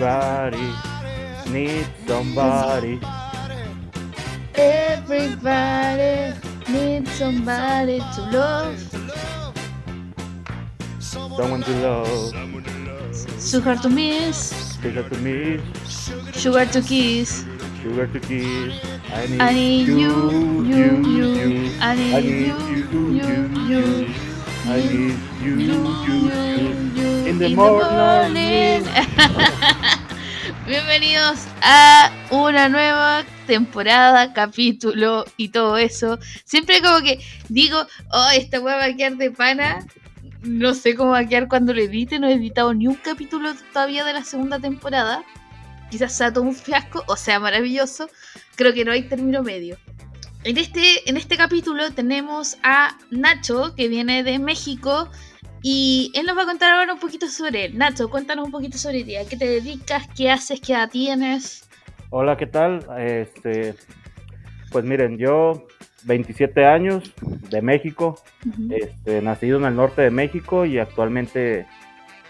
Everybody needs somebody. Everybody needs somebody to love. Someone to love. Sugar to miss, Sugar to me, sugar to kiss. sugar to kiss. I need, I need you, you, you. I I need need you, you, you, you. I need you, You, you, you. you, In the in morning. Bienvenidos a una nueva temporada, capítulo y todo eso. Siempre como que digo, oh, esta weá va a quedar de pana. No sé cómo va a quedar cuando lo edite. No he editado ni un capítulo todavía de la segunda temporada. Quizás sea todo un fiasco o sea maravilloso. Creo que no hay término medio. En este, en este capítulo tenemos a Nacho, que viene de México, y él nos va a contar ahora un poquito sobre él. Nacho, cuéntanos un poquito sobre ti. ¿A qué te dedicas? ¿Qué haces? ¿Qué edad tienes? Hola, ¿qué tal? Este, pues miren, yo 27 años de México, este, nacido en el norte de México y actualmente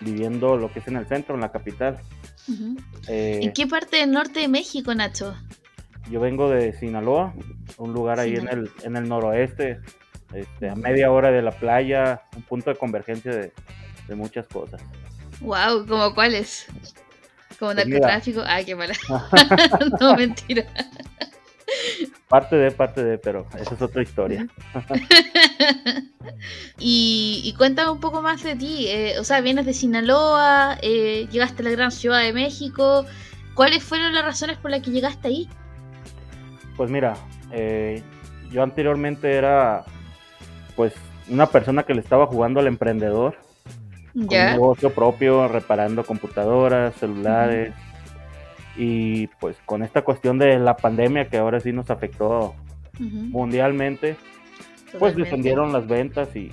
viviendo lo que es en el centro, en la capital. Eh, ¿En qué parte del norte de México, Nacho? Yo vengo de Sinaloa, un lugar ahí en el, en el noroeste, este, a media hora de la playa, un punto de convergencia de, de muchas cosas. Wow, ¿como cuáles? ¿Como Pues narcotráfico? Ah, qué mala. no, mentira. Parte de, parte de, pero esa es otra historia. y, y cuéntame un poco más de ti. eh, o sea, vienes de Sinaloa, eh, llegaste a la gran ciudad de México. ¿Cuáles fueron las razones por las que llegaste ahí? Pues mira, eh, yo anteriormente era pues una persona que le estaba jugando al emprendedor, con un negocio propio, reparando computadoras, celulares. Y pues con esta cuestión de la pandemia que ahora sí nos afectó mundialmente, pues descendieron las ventas y,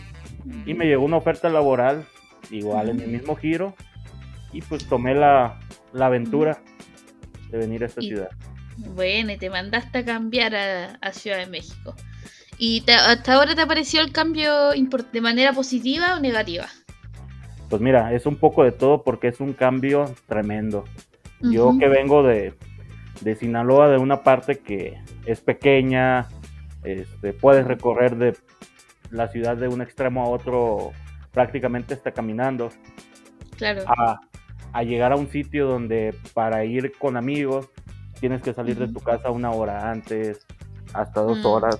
y me llegó una oferta laboral igual en el mismo giro y pues tomé la, la aventura de venir a esta Y- ciudad. Bueno, y te mandaste a cambiar a, a Ciudad de México. ¿Y te- hasta ahora te pareció el cambio de manera positiva o negativa? Pues mira, es un poco de todo porque es un cambio tremendo. Yo que vengo de, de Sinaloa, de una parte que es pequeña, este, puedes recorrer de la ciudad de un extremo a otro prácticamente hasta caminando, Claro. a, a llegar a un sitio donde para ir con amigos tienes que salir de tu casa una hora antes, hasta dos Mm. horas,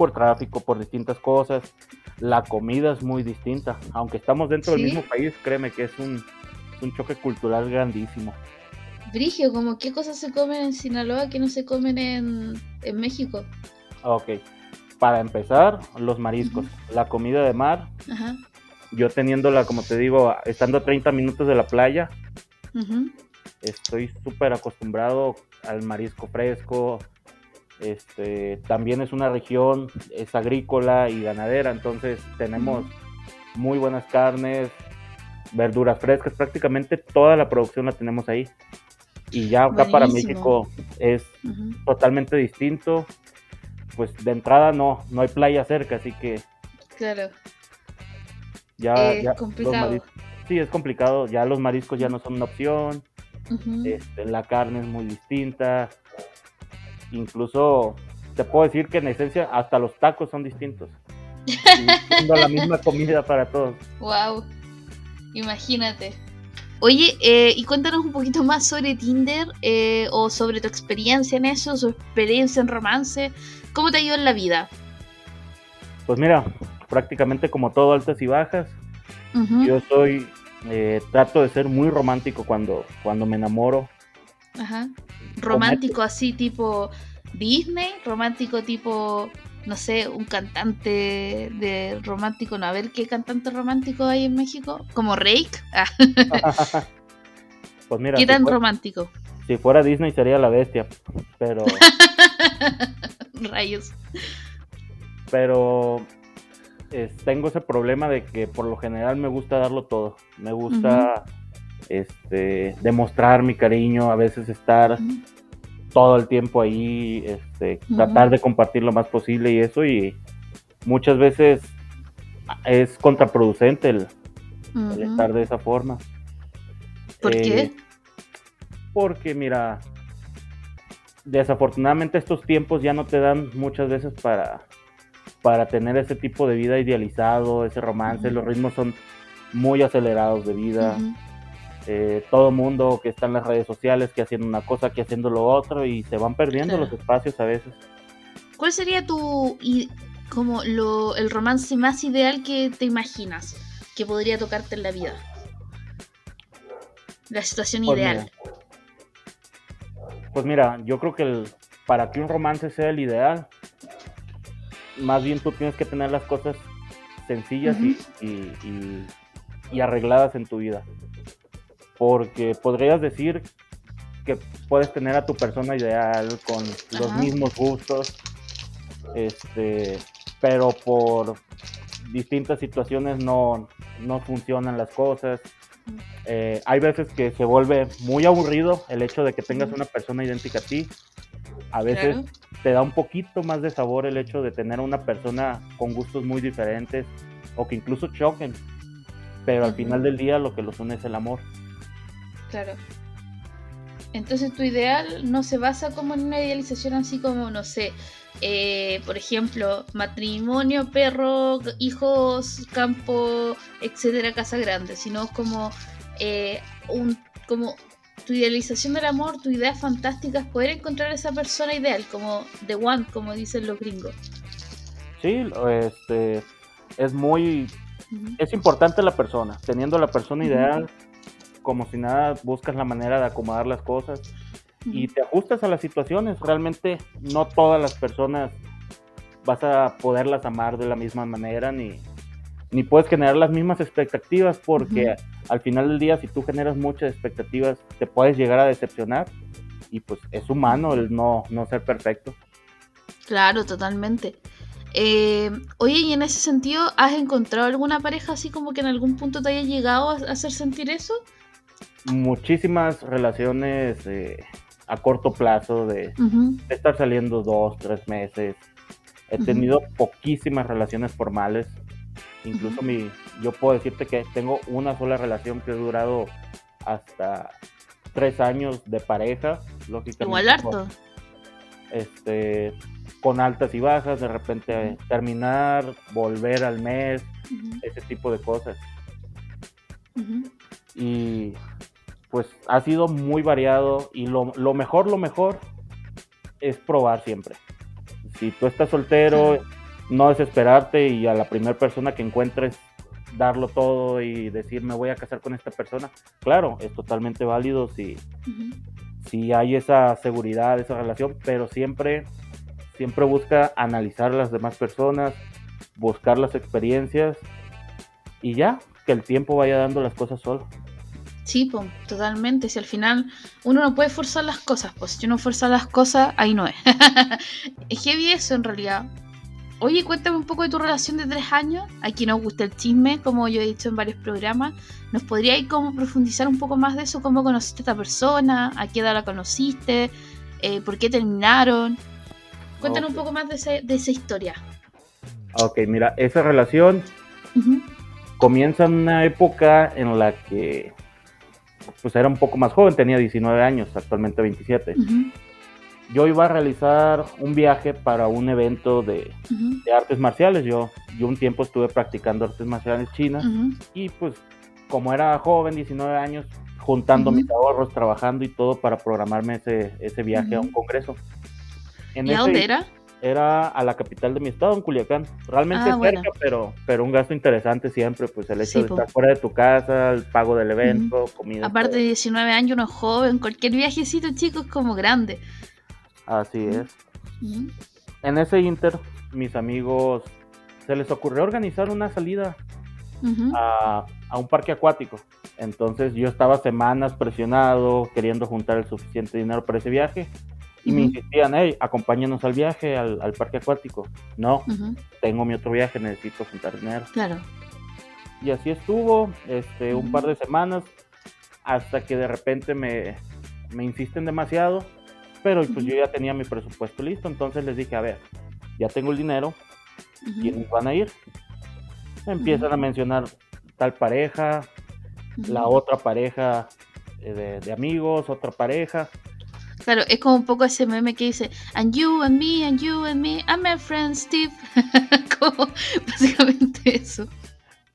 por tráfico, por distintas cosas. La comida es muy distinta, aunque estamos dentro ¿Sí? del mismo país, créeme que es un, un choque cultural grandísimo. Brigio, como qué cosas se comen en Sinaloa que no se comen en, en México. Ok, para empezar, los mariscos, la comida de mar, Ajá. yo teniéndola, como te digo, estando a 30 minutos de la playa, ujú, estoy súper acostumbrado al marisco fresco. Este, también es una región, es agrícola y ganadera, entonces tenemos muy buenas carnes, verduras frescas, prácticamente toda la producción la tenemos ahí. Y ya acá para. México es totalmente distinto. Pues de entrada no, no hay playa cerca, así que Claro. ya, los complicado. maris- sí, es complicado, ya los mariscos ya no son una opción. Este, la carne es muy distinta. Incluso te puedo decir que en esencia hasta los tacos son distintos. Siendo la misma comida para todos. Wow. Imagínate. Oye, eh, y cuéntanos un poquito más sobre Tinder eh, o sobre tu experiencia en eso, su experiencia en romance. ¿Cómo te ha ido en la vida? Pues mira, prácticamente como todo altas y bajas. Yo soy, eh, trato de ser muy romántico cuando, cuando me enamoro. Ajá. Romántico así tipo Disney, romántico tipo, no sé, un cantante de romántico, no, a ver qué cantante romántico hay en México, como Rake. Ah, Pues mira, ¿Qué si tan romántico? si fuera Disney sería la bestia, pero, Rayos. pero tengo ese problema de que por lo general me gusta darlo todo. Me gusta este, demostrar mi cariño, a veces estar todo el tiempo ahí, este, tratar de compartir lo más posible y eso, y muchas veces es contraproducente el, estar de esa forma. ¿Por Eh, qué? porque mira, desafortunadamente estos tiempos ya no te dan muchas veces para, para tener ese tipo de vida idealizado, ese romance, los ritmos son muy acelerados de vida. Eh, todo mundo que está en las redes sociales, que haciendo una cosa, que haciendo lo otro, y se van perdiendo los espacios a veces. ¿Cuál sería tu como lo, el romance más ideal que te imaginas que podría tocarte en la vida? La situación Pues ideal. Pues mira, yo creo que el- para que un romance sea el ideal, más bien tú tienes que tener las cosas sencillas y- y, y- y arregladas en tu vida. Porque podrías decir que puedes tener a tu persona ideal con los Ajá. mismos gustos, este, pero por distintas situaciones no, no funcionan las cosas. Eh, hay veces que se vuelve muy aburrido el hecho de que tengas una persona idéntica a ti. A veces Claro. te da un poquito más de sabor el hecho de tener una persona con gustos muy diferentes o que incluso choquen. Pero al final del día lo que los une es el amor. Claro. Entonces tu ideal no se basa como en una idealización así como, no sé, eh, por ejemplo, matrimonio, perro, hijos, campo, etcétera, casa grande, sino como eh, un como tu idealización del amor, tu idea fantástica es poder encontrar esa persona ideal, como the one, como dicen los gringos. Sí, este, es muy, es importante la persona. Teniendo la persona ideal, como si nada, buscas la manera de acomodar las cosas y te ajustas a las situaciones. Realmente no todas las personas vas a poderlas amar de la misma manera ni, ni puedes generar las mismas expectativas porque al final del día si tú generas muchas expectativas te puedes llegar a decepcionar y pues es humano el no, no ser perfecto. Claro, totalmente. Eh, oye, y en ese sentido, ¿has encontrado alguna pareja así como que en algún punto te haya llegado a hacer sentir eso? Muchísimas relaciones eh, a corto plazo de, estar saliendo dos, tres meses. He tenido poquísimas relaciones formales. Incluso mi, yo puedo decirte que tengo una sola relación que ha durado hasta tres años de pareja. Lógicamente, Igual harto. este, con altas y bajas, de repente terminar, volver al mes, ese tipo de cosas. Y pues ha sido muy variado y lo, lo mejor, lo mejor es probar siempre. Si tú estás soltero, no desesperarte y a la primera persona que encuentres darlo todo y decir me voy a casar con esta persona. Claro, es totalmente válido si, si hay esa seguridad, esa relación, pero siempre, siempre busca analizar a las demás personas, buscar las experiencias y ya, que el tiempo vaya dando las cosas solo. Sí, po, totalmente. Si al final uno no puede forzar las cosas, pues si uno fuerza las cosas, ahí no es. es heavy eso en realidad. Oye, cuéntame un poco de tu relación de tres años. Aquí nos gusta el chisme, como yo he dicho en varios programas. ¿Nos podría ir como profundizar un poco más de eso? ¿Cómo conociste a esta persona? ¿A qué edad la conociste? Eh, ¿Por qué terminaron? Cuéntanos un poco más de, ese- de esa historia. Ok, mira, esa relación comienza en una época en la que pues era un poco más joven, tenía 19 años, actualmente 27. ujú, Yo iba a realizar un viaje para un evento de, artes marciales. Yo, yo un tiempo estuve practicando artes marciales chinas ujú. y pues como era joven, 19 años, juntando mis ahorros, trabajando y todo para programarme ese, ese viaje a un congreso. En ¿Y a dónde era? Era a la capital de mi estado, en Culiacán. Realmente Ah, bueno. cerca, pero, pero un gasto interesante siempre, pues el hecho Sí, de po. estar fuera de tu casa, el pago del evento, comida. Aparte de todo. 19 años, uno es joven, cualquier viajecito, chico, es como grande. Así es. En ese inter, mis amigos se les ocurrió organizar una salida a, a un parque acuático. Entonces yo estaba semanas presionado, queriendo juntar el suficiente dinero para ese viaje. Y me insistían, hey, acompáñanos al viaje, al, al parque acuático. No, tengo mi otro viaje, necesito juntar dinero. Claro. Y así estuvo, este, un par de semanas, hasta que de repente me, me insisten demasiado. Pero pues yo ya tenía mi presupuesto listo, entonces les dije, a ver, ya tengo el dinero, ¿quiénes van a ir? Empiezan a mencionar tal pareja, la otra pareja de, de amigos, otra pareja. Claro, es como un poco ese meme que dice, and you and me, and you and me, I'm my friend Steve. como básicamente eso.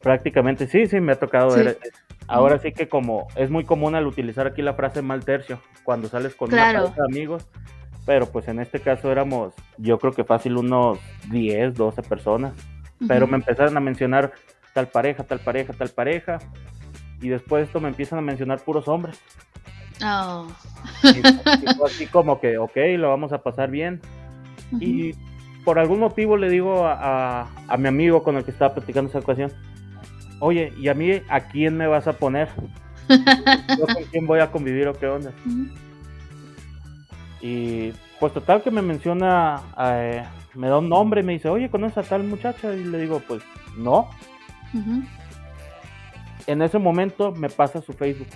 Prácticamente sí, sí, me ha tocado Sí. ver. Ahora sí que como es muy común al utilizar aquí la frase mal tercio, cuando sales con Claro. una de amigos, pero pues en este caso éramos, yo creo que fácil unos 10, 12 personas, pero Ujú. me empezaron a mencionar tal pareja, tal pareja, tal pareja, y después de esto me empiezan a mencionar puros hombres. Oh. Y, así como que, ok, lo vamos a pasar bien. Y por algún motivo le digo a, a- a mi amigo con el que estaba platicando esa ocasión, oye, ¿y a mí a quién me vas a poner? ¿Yo con quién voy a convivir o qué onda? Y pues total que me menciona, eh, me da un nombre y me dice, oye, ¿conoces a tal muchacha? Y le digo, pues no. En ese momento me pasa su Facebook.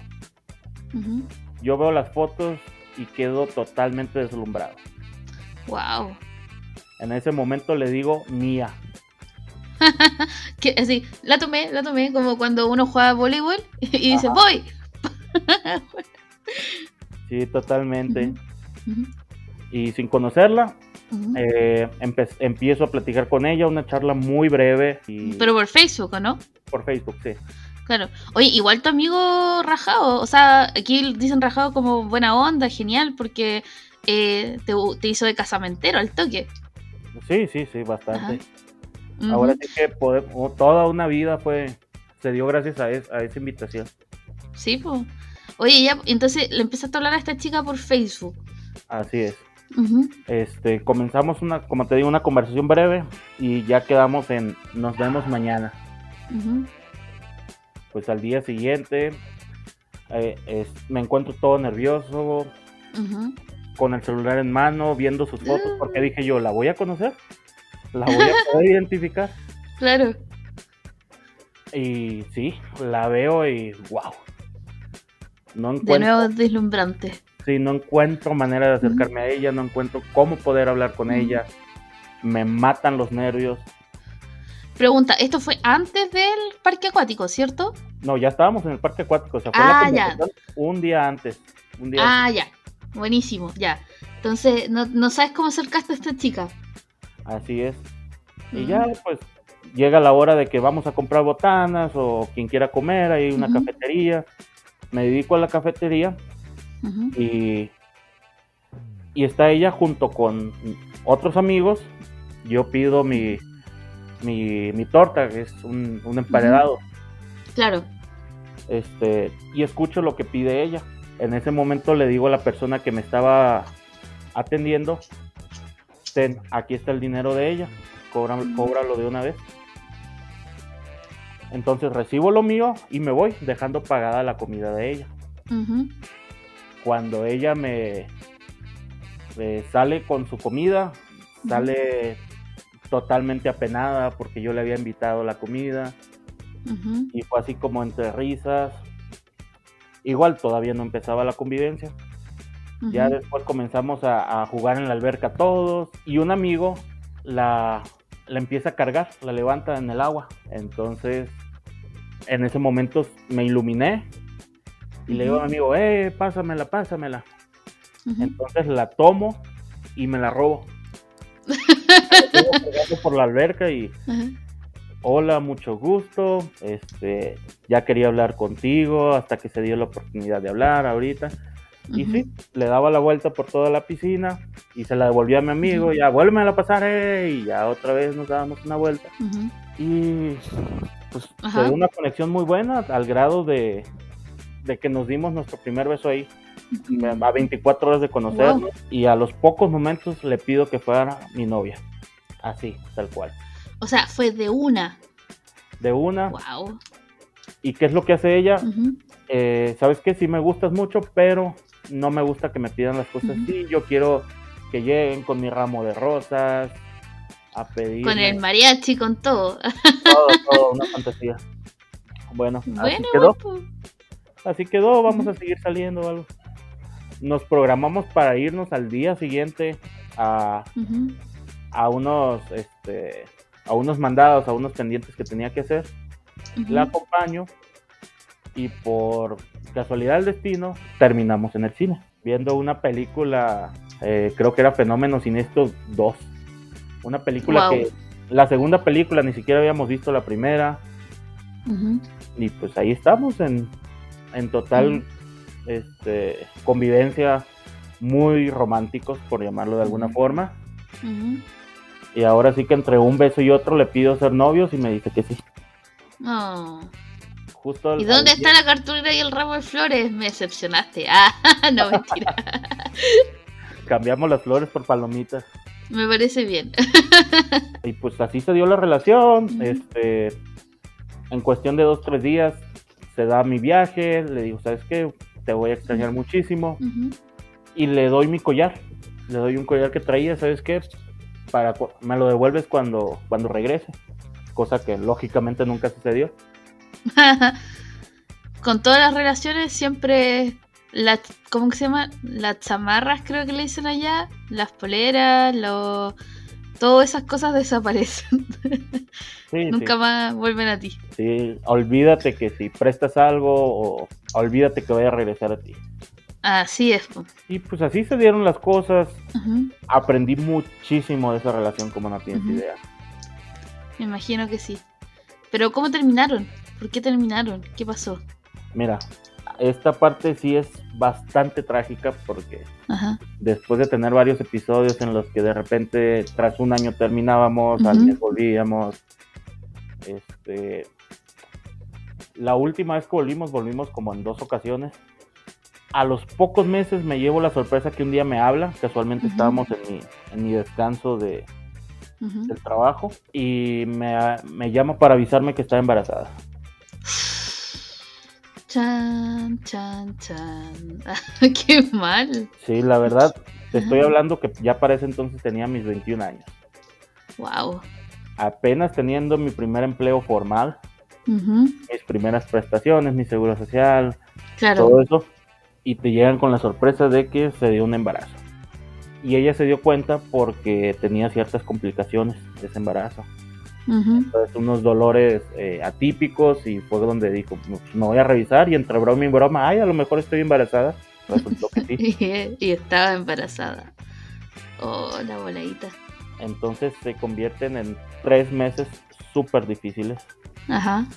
Yo veo las fotos y quedo totalmente deslumbrado. Wow. En ese momento le digo mía. Que, así, la tomé, la tomé, como cuando uno juega voleibol y dice, Ajá. voy. Sí, totalmente. Y sin conocerla, eh, empiezo a platicar con ella, una charla muy breve y Pero por Facebook, ¿o no? por Facebook, sí. Claro. Oye, igual tu amigo rajado, o sea, aquí dicen rajado como buena onda, genial, porque eh, te, te hizo de casamentero al toque. Sí, sí, sí, bastante. Ahora sí que pode- o- toda una vida fue, se dio gracias a, es- a esa invitación. Sí, pues. Oye, ya, entonces le empezaste a hablar a esta chica por Facebook. Así es. Este, comenzamos una, como te digo, una conversación breve y ya quedamos en nos vemos mañana. Ujú. Pues al día siguiente eh, es- me encuentro todo nervioso, con el celular en mano, viendo sus fotos, porque dije yo, ¿la voy a conocer? ¿La voy a poder identificar? Claro. Y sí, la veo y wow. No De encuentro, nuevo deslumbrante. sí, no encuentro manera de acercarme a ella, no encuentro cómo poder hablar con ella. Me matan los nervios. Pregunta, esto fue antes del parque acuático, ¿cierto? No, ya estábamos en el parque acuático, o sea, fue Ah, la ya. un día antes. Un día Ah, ya. Buenísimo, ya. Entonces, no, no sabes cómo acercaste a esta chica. Así es. Y ya, pues, llega la hora de que vamos a comprar botanas o quien quiera comer, hay una cafetería. Me dedico a la cafetería y, y está ella junto con otros amigos. Yo pido mi, mi, mi torta, que es un, un emparedado, Claro. este, y escucho lo que pide ella. En ese momento le digo a la persona que me estaba atendiendo, ten, aquí está el dinero de ella, cóbralo de una vez. Entonces recibo lo mío y me voy, dejando pagada la comida de ella. Cuando ella me, me sale con su comida, sale totalmente apenada porque yo le había invitado la comida Ujú. y fue así como entre risas. Igual todavía no empezaba la convivencia. Ya Ujú. después comenzamos a, a jugar en la alberca todos y un amigo la, la empieza a cargar, la levanta en el agua. Entonces, en ese momento me iluminé y le digo a mi amigo, eh, pásamela, pásamela. Entonces la tomo y me la robo. Cargando por la alberca y Ajá. hola, mucho gusto. Este, ya quería hablar contigo hasta que se dio la oportunidad de hablar ahorita. Y Ujú. sí, le daba la vuelta por toda la piscina y se la devolvió a mi amigo. Ya, vuélveme a pasar, eh", y ya otra vez nos dábamos una vuelta. Y pues Ajá. se dio una conexión muy buena al grado de, de que nos dimos nuestro primer beso ahí a 24 horas de conocernos y a los pocos momentos le pido que fuera mi novia. Así, tal cual. O sea, fue de una. De una. Wow. ¿Y qué es lo que hace ella? Eh, Sabes que sí me gustas mucho, pero no me gusta que me pidan las cosas así. Yo quiero que lleguen con mi ramo de rosas a pedir. Con el mariachi, con todo. todo, todo, una fantasía. Bueno, así quedó. pues, Así quedó, vamos a seguir saliendo o algo. Nos programamos para irnos al día siguiente a. a unos este a unos mandados, a unos pendientes que tenía que hacer. La acompaño y por casualidad del destino, terminamos en el cine, viendo una película, eh, creo que era Fenómeno Siniestro 2. Una película Wow. que, la segunda película ni siquiera habíamos visto la primera, y pues ahí estamos en, en total este, convivencia, muy románticos, por llamarlo de alguna forma. Y ahora sí que entre un beso y otro le pido ser novios y me dice que sí. Oh. Justo al- ¿Y dónde está día- la cartulina y el ramo de flores? Me decepcionaste. Ah, no, mentira. Cambiamos las flores por palomitas. Me parece bien. Y pues así se dio la relación. Este, en cuestión de dos, tres días se da mi viaje. Le digo, ¿sabes qué? Te voy a extrañar muchísimo. Y le doy mi collar. Le doy un collar que traía, ¿sabes qué? Para, me lo devuelves cuando, cuando regrese. Cosa que lógicamente nunca sucedió. Con todas las relaciones siempre la ¿cómo que se llama? Las chamarras creo que le dicen allá, las poleras, lo todas esas cosas desaparecen. Sí, Nunca sí, más vuelven a ti. sí. Olvídate que si prestas algo o olvídate que vaya a regresar a ti. Así es. Y pues así se dieron las cosas. Aprendí muchísimo de esa relación, como no tienes idea. Me imagino que sí. Pero ¿cómo terminaron? ¿Por qué terminaron? ¿Qué pasó? Mira, esta parte sí es bastante trágica porque Ajá. después de tener varios episodios en los que de repente tras un año terminábamos, al Ujú. mes volvíamos. Este, la última vez que volvimos, volvimos como en dos ocasiones. A los pocos meses me llevo la sorpresa que un día me habla, casualmente estábamos en mi, en mi descanso de, ujú. del trabajo y me, me llama para avisarme que está embarazada. Chan, chan, chan. Qué mal. Sí, la verdad, te estoy hablando que ya para ese entonces tenía mis 21 años. Wow. Apenas teniendo mi primer empleo formal, mis primeras prestaciones, mi seguro social, Claro. todo eso, y te llegan con la sorpresa de que se dio un embarazo. Y ella se dio cuenta porque tenía ciertas complicaciones de ese embarazo. Ujú. Entonces, unos dolores eh, atípicos y fue donde dijo, "Pues, me voy a revisar y entre broma y broma, ay, a lo mejor estoy embarazada. Resultó que sí. Y, y estaba embarazada. Oh, la voladita. Entonces se convierten en tres meses súper difíciles, Ajá.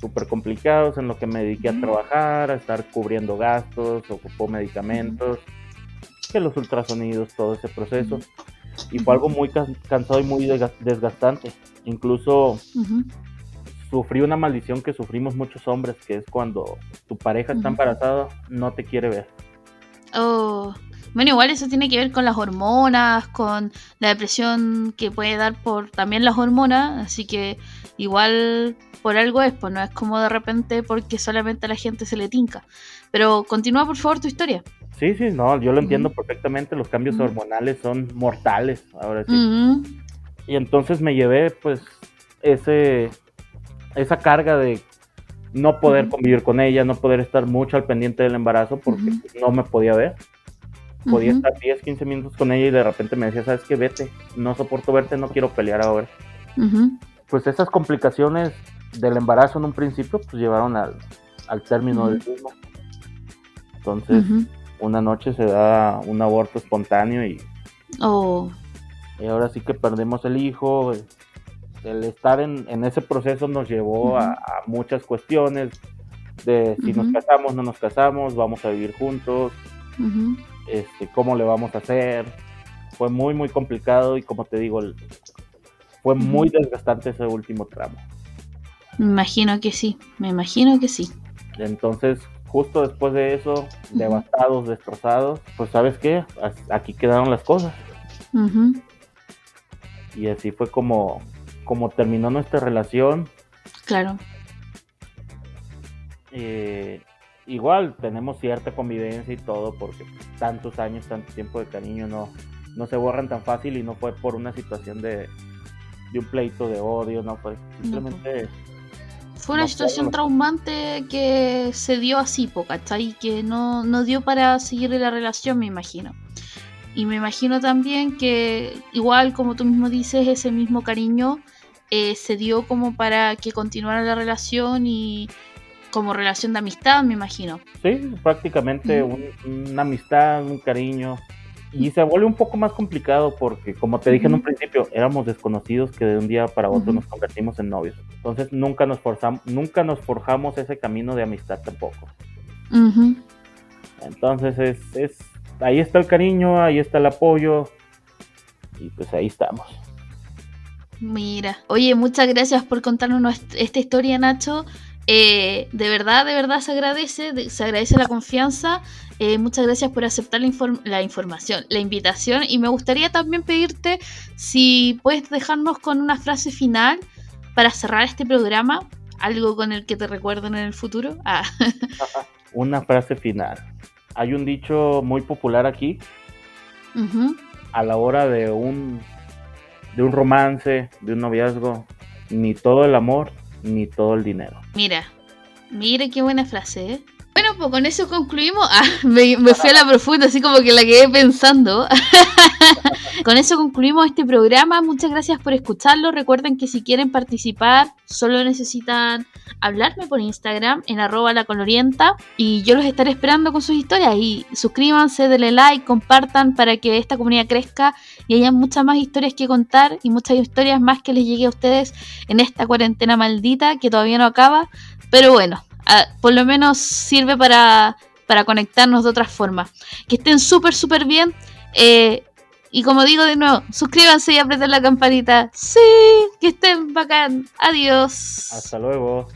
Súper complicados, en lo que me dediqué a trabajar, a estar cubriendo gastos, ocupó medicamentos, que los ultrasonidos, todo ese proceso. Y fue algo muy can- cansado y muy desga- desgastante. Incluso Ujú. sufrí una maldición que sufrimos muchos hombres, que es cuando tu pareja está embarazada, no te quiere ver. Oh. Bueno, igual eso tiene que ver con las hormonas, con la depresión que puede dar por también las hormonas, así que igual por algo es, pues no es como de repente porque solamente a la gente se le tinca. Pero continúa por favor tu historia. Sí, sí, no, yo lo entiendo perfectamente, los cambios hormonales son mortales, ahora sí. Y entonces me llevé pues ese esa carga de no poder convivir con ella, no poder estar mucho al pendiente del embarazo porque no me podía ver. Podía estar 10, 15 minutos con ella y de repente me decía, ¿sabes qué? Vete, no soporto verte, no quiero pelear ahora. Pues esas complicaciones del embarazo en un principio pues llevaron al, al término del mismo. Entonces una noche se da un aborto espontáneo y Oh. Y ahora sí que perdemos el hijo. El estar en, en ese proceso nos llevó a, a muchas cuestiones de si nos casamos, no nos casamos, vamos a vivir juntos, este, cómo le vamos a hacer. Fue muy, muy complicado y como te digo, el- fue muy desgastante ese último tramo. Me imagino que sí, me imagino que sí. Entonces, justo después de eso, devastados, destrozados, pues sabes qué, aquí quedaron las cosas. Y así fue como, como terminó nuestra relación. Claro. Eh, igual tenemos cierta convivencia y todo porque tantos años, tanto tiempo de cariño no, no se borran tan fácil y no fue por una situación de, de un pleito de odio, no fue simplemente Fue una No, situación traumante que se dio así, po, ¿cachai? Que no, no dio para seguir la relación, me imagino. Y me imagino también que, igual como tú mismo dices, ese mismo cariño eh, se dio como para que continuara la relación y como relación de amistad, me imagino. Sí, prácticamente una amistad, un cariño. Y se vuelve un poco más complicado porque, como te dije en un principio, éramos desconocidos que de un día para otro nos convertimos en novios. Entonces nunca nos forzamos, nunca nos forjamos ese camino de amistad tampoco. Entonces es, es, ahí está el cariño, ahí está el apoyo y pues ahí estamos. Mira, oye, muchas gracias por contarnos esta historia, Nacho. Eh, de verdad, de verdad se agradece, se agradece la confianza. Eh, muchas gracias por aceptar la, la, información, la invitación. Y me gustaría también pedirte si puedes dejarnos con una frase final para cerrar este programa, algo con el que te recuerden en el futuro. Ah. una frase final. Hay un dicho muy popular aquí. A la hora de un de un romance, de un noviazgo, ni todo el amor, ni todo el dinero. Mira, mira qué buena frase, ¿eh? Bueno, pues con eso concluimos. Ah, me, fui a la profunda, así como que la quedé pensando. con eso concluimos este programa. Muchas gracias por escucharlo. Recuerden que si quieren participar, solo necesitan hablarme por Instagram en arroba la colorienta y yo los estaré esperando con sus historias. Y suscríbanse, denle like, compartan para que esta comunidad crezca y haya muchas más historias que contar y muchas historias más que les llegue a ustedes en esta cuarentena maldita que todavía no acaba. Pero bueno, por lo menos sirve para, para conectarnos de otra forma. Que estén súper, súper bien. Eh, y como digo de nuevo, suscríbanse y aprieten la campanita. Sí, que estén bacán. Adiós. Hasta luego.